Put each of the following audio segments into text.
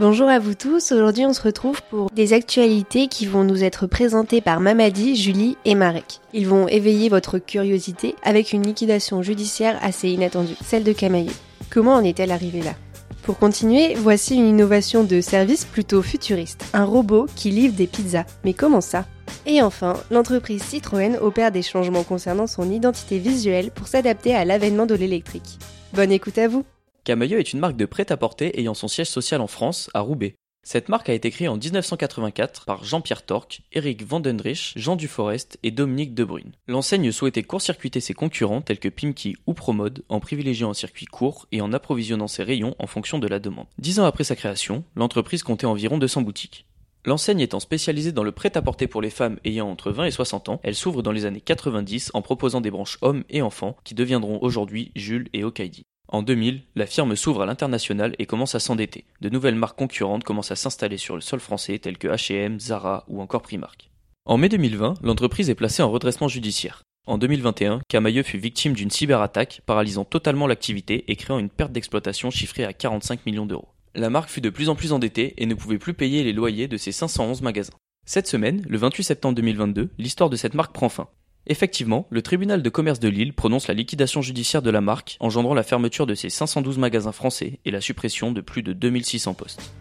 Bonjour à vous tous, aujourd'hui on se retrouve pour des actualités qui vont nous être présentées par Mamadi, Julie et Marek. Ils vont éveiller votre curiosité avec une liquidation judiciaire assez inattendue, celle de Camailleux. Comment en est-elle arrivée là? Pour continuer, voici une innovation de service plutôt futuriste, un robot qui livre des pizzas. Mais comment ça? Et enfin, l'entreprise Citroën opère des changements concernant son identité visuelle pour s'adapter à l'avènement de l'électrique. Bonne écoute à vous Camailleux est une marque de prêt-à-porter ayant son siège social en France, à Roubaix. Cette marque a été créée en 1984 par Jean-Pierre Torque, Eric Vandenrich, Jean Duforest et Dominique Debrune. L'enseigne souhaitait court-circuiter ses concurrents tels que Pimki ou Promode en privilégiant un circuit court et en approvisionnant ses rayons en fonction de la demande. Dix ans après sa création, l'entreprise comptait environ 200 boutiques. L'enseigne étant spécialisée dans le prêt-à-porter pour les femmes ayant entre 20 et 60 ans, elle s'ouvre dans les années 90 en proposant des branches hommes et enfants qui deviendront aujourd'hui Jules et Okaidi. En 2000, la firme s'ouvre à l'international et commence à s'endetter. De nouvelles marques concurrentes commencent à s'installer sur le sol français telles que H&M, Zara ou encore Primark. En mai 2020, l'entreprise est placée en redressement judiciaire. En 2021, Camailleux fut victime d'une cyberattaque paralysant totalement l'activité et créant une perte d'exploitation chiffrée à 45 millions d'euros. La marque fut de plus en plus endettée et ne pouvait plus payer les loyers de ses 511 magasins. Cette semaine, le 28 septembre 2022, l'histoire de cette marque prend fin. Effectivement, le tribunal de commerce de Lille prononce la liquidation judiciaire de la marque, engendrant la fermeture de ses 512 magasins français et la suppression de plus de 2600 postes.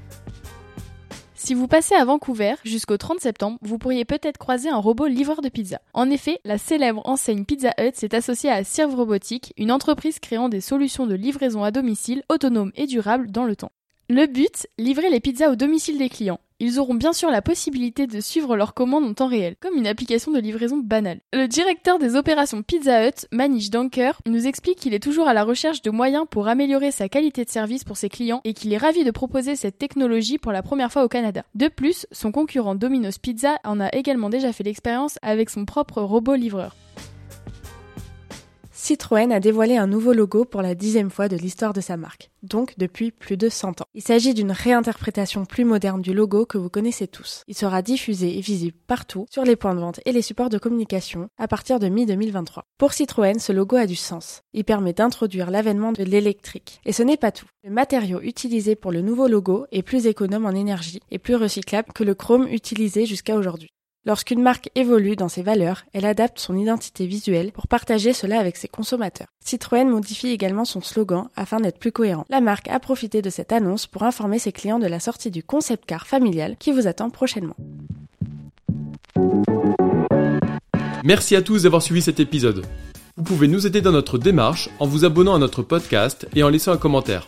Si vous passez à Vancouver jusqu'au 30 septembre, vous pourriez peut-être croiser un robot livreur de pizza. En effet, la célèbre enseigne Pizza Hut s'est associée à Serve Robotique, une entreprise créant des solutions de livraison à domicile autonomes et durables dans le temps. Le but, livrer les pizzas au domicile des clients. Ils auront bien sûr la possibilité de suivre leurs commandes en temps réel, comme une application de livraison banale. Le directeur des opérations Pizza Hut, Manish Danker, nous explique qu'il est toujours à la recherche de moyens pour améliorer sa qualité de service pour ses clients et qu'il est ravi de proposer cette technologie pour la première fois au Canada. De plus, son concurrent Domino's Pizza en a également déjà fait l'expérience avec son propre robot livreur. Citroën a dévoilé un nouveau logo pour la dixième fois de l'histoire de sa marque, donc depuis plus de 100 ans. Il s'agit d'une réinterprétation plus moderne du logo que vous connaissez tous. Il sera diffusé et visible partout, sur les points de vente et les supports de communication, à partir de mi-2023. Pour Citroën, ce logo a du sens. Il permet d'introduire l'avènement de l'électrique. Et ce n'est pas tout. Le matériau utilisé pour le nouveau logo est plus économe en énergie et plus recyclable que le chrome utilisé jusqu'à aujourd'hui. Lorsqu'une marque évolue dans ses valeurs, elle adapte son identité visuelle pour partager cela avec ses consommateurs. Citroën modifie également son slogan afin d'être plus cohérent. La marque a profité de cette annonce pour informer ses clients de la sortie du concept car familial qui vous attend prochainement. Merci à tous d'avoir suivi cet épisode. Vous pouvez nous aider dans notre démarche en vous abonnant à notre podcast et en laissant un commentaire.